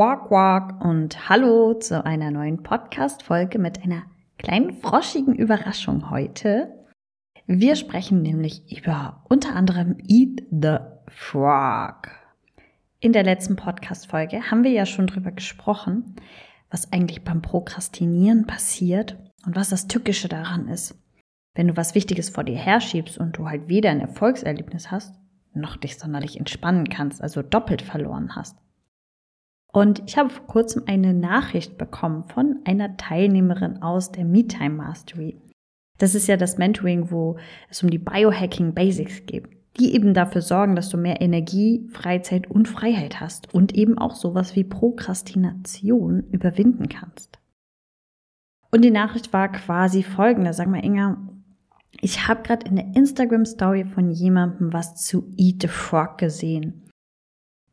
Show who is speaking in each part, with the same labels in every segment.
Speaker 1: Quack, quack und hallo zu einer neuen Podcast-Folge mit einer kleinen froschigen Überraschung heute. Wir sprechen nämlich über unter anderem Eat the Frog. In der letzten Podcast-Folge haben wir ja schon drüber gesprochen, was eigentlich beim Prokrastinieren passiert und was das Tückische daran ist. Wenn du was Wichtiges vor dir herschiebst und du halt weder ein Erfolgserlebnis hast, noch dich sonderlich entspannen kannst, also doppelt verloren hast. Und ich habe vor kurzem eine Nachricht bekommen von einer Teilnehmerin aus der MeTime Mastery. Das ist ja das Mentoring, wo es um die Biohacking Basics geht, die eben dafür sorgen, dass du mehr Energie, Freizeit und Freiheit hast und eben auch sowas wie Prokrastination überwinden kannst. Und die Nachricht war quasi folgende. Sag mal, Inga, ich habe gerade in der Instagram-Story von jemandem was zu Eat the Frog gesehen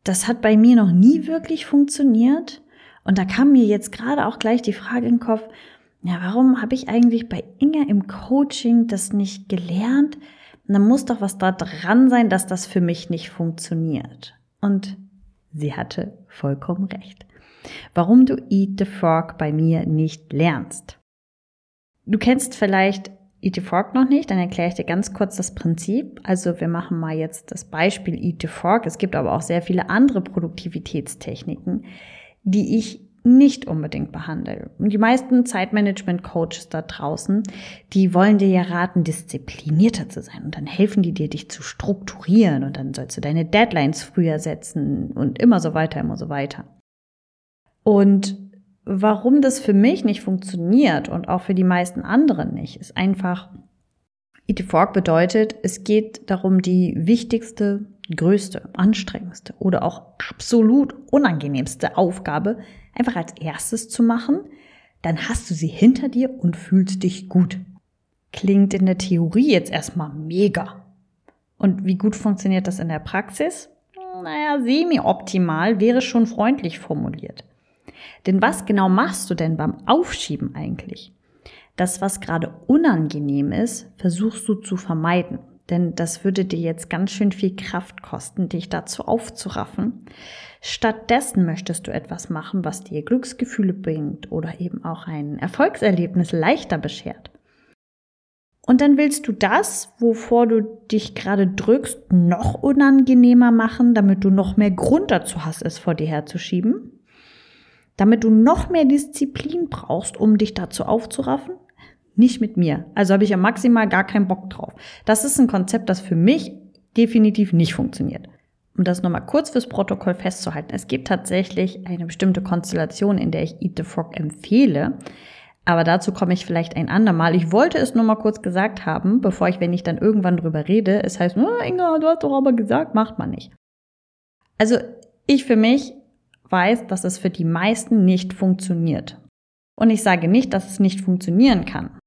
Speaker 1: das hat bei mir noch nie wirklich funktioniert. Und da kam mir jetzt gerade auch gleich die Frage den Kopf, ja, warum habe ich eigentlich bei Inga im Coaching das nicht gelernt? Dann muss doch was da dran sein, dass das für mich nicht funktioniert. Und sie hatte vollkommen recht. Warum du Eat the Frog bei mir nicht lernst. Du kennst vielleicht Eat the Frog noch nicht, dann erkläre ich dir ganz kurz das Prinzip. Also wir machen mal jetzt das Beispiel Eat the Frog. Es gibt aber auch sehr viele andere Produktivitätstechniken, die ich nicht unbedingt behandle. Und die meisten Zeitmanagement-Coaches da draußen, die wollen dir ja raten, disziplinierter zu sein. Und dann helfen die dir, dich zu strukturieren. Und dann sollst du deine Deadlines früher setzen und immer so weiter, immer so weiter. Und warum das für mich nicht funktioniert und auch für die meisten anderen nicht, ist einfach, Eat Fork bedeutet, es geht darum, die wichtigste, größte, anstrengendste oder auch absolut unangenehmste Aufgabe einfach als erstes zu machen. Dann hast du sie hinter dir und fühlst dich gut. Klingt in der Theorie jetzt erstmal mega. Und wie gut funktioniert das in der Praxis? Naja, semi-optimal wäre schon freundlich formuliert. Denn was genau machst du denn beim Aufschieben eigentlich? Das, was gerade unangenehm ist, versuchst du zu vermeiden. Denn das würde dir jetzt ganz schön viel Kraft kosten, dich dazu aufzuraffen. Stattdessen möchtest du etwas machen, was dir Glücksgefühle bringt oder eben auch ein Erfolgserlebnis leichter beschert. Und dann willst du das, wovor du dich gerade drückst, noch unangenehmer machen, damit du noch mehr Grund dazu hast, es vor dir herzuschieben damit du noch mehr Disziplin brauchst, um dich dazu aufzuraffen? Nicht mit mir. Also habe ich ja maximal gar keinen Bock drauf. Das ist ein Konzept, das für mich definitiv nicht funktioniert. Um das nochmal kurz fürs Protokoll festzuhalten. Es gibt tatsächlich eine bestimmte Konstellation, in der ich Eat the Frog empfehle. Aber dazu komme ich vielleicht ein andermal. Ich wollte es nur mal kurz gesagt haben, bevor ich, wenn ich dann irgendwann drüber rede, es heißt, oh, Inga, du hast doch aber gesagt, macht man nicht. Also ich für mich weiß, dass es für die meisten nicht funktioniert. Und ich sage nicht, dass es nicht funktionieren kann.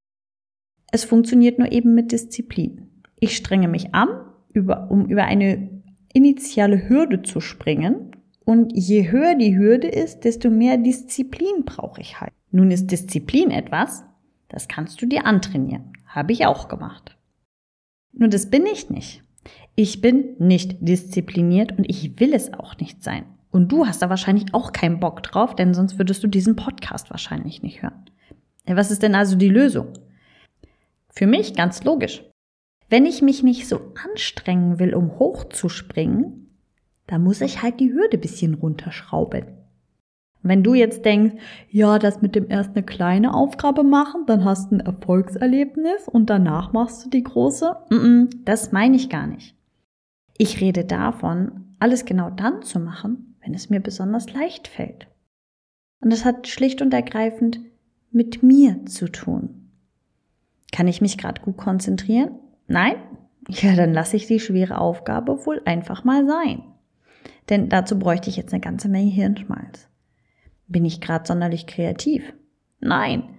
Speaker 1: Es funktioniert nur eben mit Disziplin. Ich strenge mich an, über, um über eine initiale Hürde zu springen. Und je höher die Hürde ist, desto mehr Disziplin brauche ich halt. Nun ist Disziplin etwas, das kannst du dir antrainieren. Habe ich auch gemacht. Nur das bin ich nicht. Ich bin nicht diszipliniert und ich will es auch nicht sein. Und du hast da wahrscheinlich auch keinen Bock drauf, denn sonst würdest du diesen Podcast wahrscheinlich nicht hören. Was ist denn also die Lösung? Für mich ganz logisch. Wenn ich mich nicht so anstrengen will, um hochzuspringen, dann muss ich halt die Hürde bisschen runterschrauben. Wenn du jetzt denkst, ja, das mit dem erst eine kleine Aufgabe machen, dann hast du ein Erfolgserlebnis und danach machst du die große, das meine ich gar nicht. Ich rede davon, alles genau dann zu machen, wenn es mir besonders leicht fällt. Und das hat schlicht und ergreifend mit mir zu tun. Kann ich mich gerade gut konzentrieren? Nein? Ja, dann lasse ich die schwere Aufgabe wohl einfach mal sein. Denn dazu bräuchte ich jetzt eine ganze Menge Hirnschmalz. Bin ich gerade sonderlich kreativ? Nein.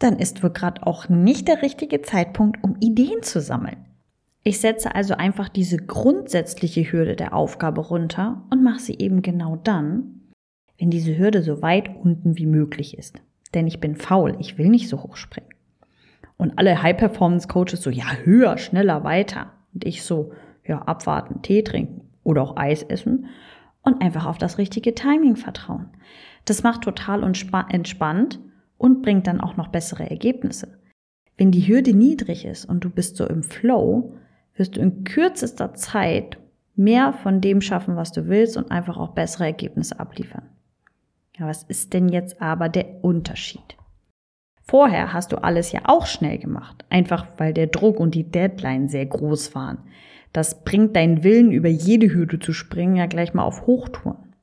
Speaker 1: Dann ist wohl gerade auch nicht der richtige Zeitpunkt, um Ideen zu sammeln. Ich setze also einfach diese grundsätzliche Hürde der Aufgabe runter und mache sie eben genau dann, wenn diese Hürde so weit unten wie möglich ist. Denn ich bin faul, ich will nicht so hoch springen. Und alle High-Performance-Coaches so, ja, höher, schneller, weiter. Und ich so, ja, abwarten, Tee trinken oder auch Eis essen. und einfach auf das richtige Timing vertrauen. Das macht total entspannt und bringt dann auch noch bessere Ergebnisse. Wenn die Hürde niedrig ist und du bist so im Flow, wirst du in kürzester Zeit mehr von dem schaffen, was du willst und einfach auch bessere Ergebnisse abliefern. Ja, was ist denn jetzt aber der Unterschied? Vorher hast du alles ja auch schnell gemacht, einfach weil der Druck und die Deadline sehr groß waren. Das bringt deinen Willen, über jede Hürde zu springen, ja gleich mal auf Hochtouren.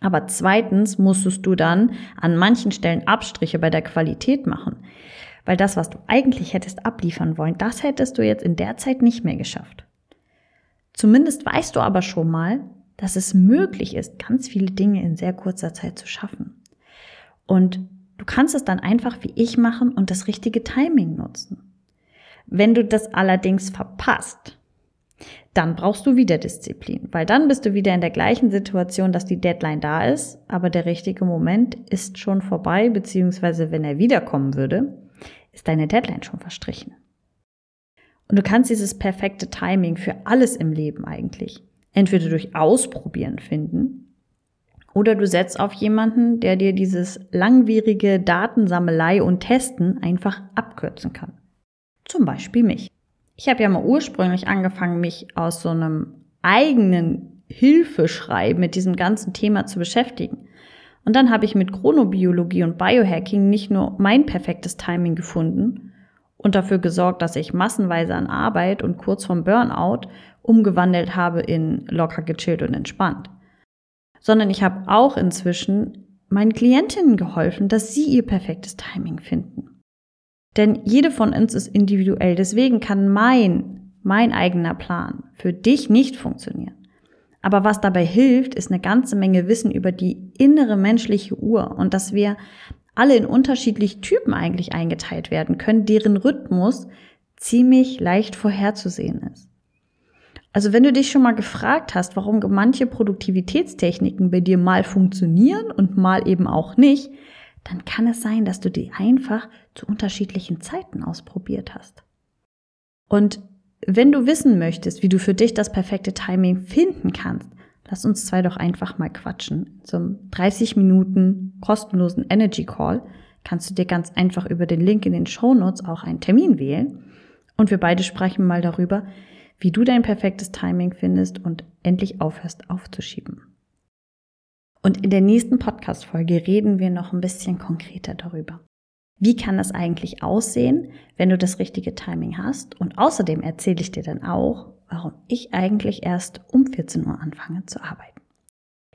Speaker 1: Aber zweitens musstest du dann an manchen Stellen Abstriche bei der Qualität machen. Weil das, was du eigentlich hättest abliefern wollen, das hättest du jetzt in der Zeit nicht mehr geschafft. Zumindest weißt du aber schon mal, dass es möglich ist, ganz viele Dinge in sehr kurzer Zeit zu schaffen. Und du kannst es dann einfach wie ich machen und das richtige Timing nutzen. Wenn du das allerdings verpasst, dann brauchst du wieder Disziplin, weil dann bist du wieder in der gleichen Situation, dass die Deadline da ist, aber der richtige Moment ist schon vorbei, beziehungsweise wenn er wiederkommen würde, ist deine Deadline schon verstrichen. Und du kannst dieses perfekte Timing für alles im Leben eigentlich entweder durch Ausprobieren finden oder du setzt auf jemanden, der dir dieses langwierige Datensammelei und Testen einfach abkürzen kann. Zum Beispiel mich. Ich habe ja mal ursprünglich angefangen, mich aus so einem eigenen Hilfeschrei mit diesem ganzen Thema zu beschäftigen. Und dann habe ich mit Chronobiologie und Biohacking nicht nur mein perfektes Timing gefunden und dafür gesorgt, dass ich massenweise an Arbeit und kurz vorm Burnout umgewandelt habe in locker gechillt und entspannt, sondern ich habe auch inzwischen meinen Klientinnen geholfen, dass sie ihr perfektes Timing finden. Denn jede von uns ist individuell. Deswegen kann mein, mein eigener Plan für dich nicht funktionieren. Aber was dabei hilft, ist eine ganze Menge Wissen über die innere menschliche Uhr und dass wir alle in unterschiedliche Typen eigentlich eingeteilt werden können, deren Rhythmus ziemlich leicht vorherzusehen ist. Also wenn du dich schon mal gefragt hast, warum manche Produktivitätstechniken bei dir mal funktionieren und mal eben auch nicht, dann kann es sein, dass du die einfach zu unterschiedlichen Zeiten ausprobiert hast. Und wenn du wissen möchtest, wie du für dich das perfekte Timing finden kannst, lass uns zwei doch einfach mal quatschen. Zum 30 Minuten kostenlosen Energy Call kannst du dir ganz einfach über den Link in den Show Notes auch einen Termin wählen. Und wir beide sprechen mal darüber, wie du dein perfektes Timing findest und endlich aufhörst aufzuschieben. Und in der nächsten Podcast-Folge reden wir noch ein bisschen konkreter darüber. Wie kann das eigentlich aussehen, wenn du das richtige Timing hast? Und außerdem erzähle ich dir dann auch, warum ich eigentlich erst um 14 Uhr anfange zu arbeiten.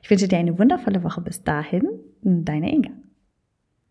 Speaker 1: Ich wünsche dir eine wundervolle Woche bis dahin. Deine Inga.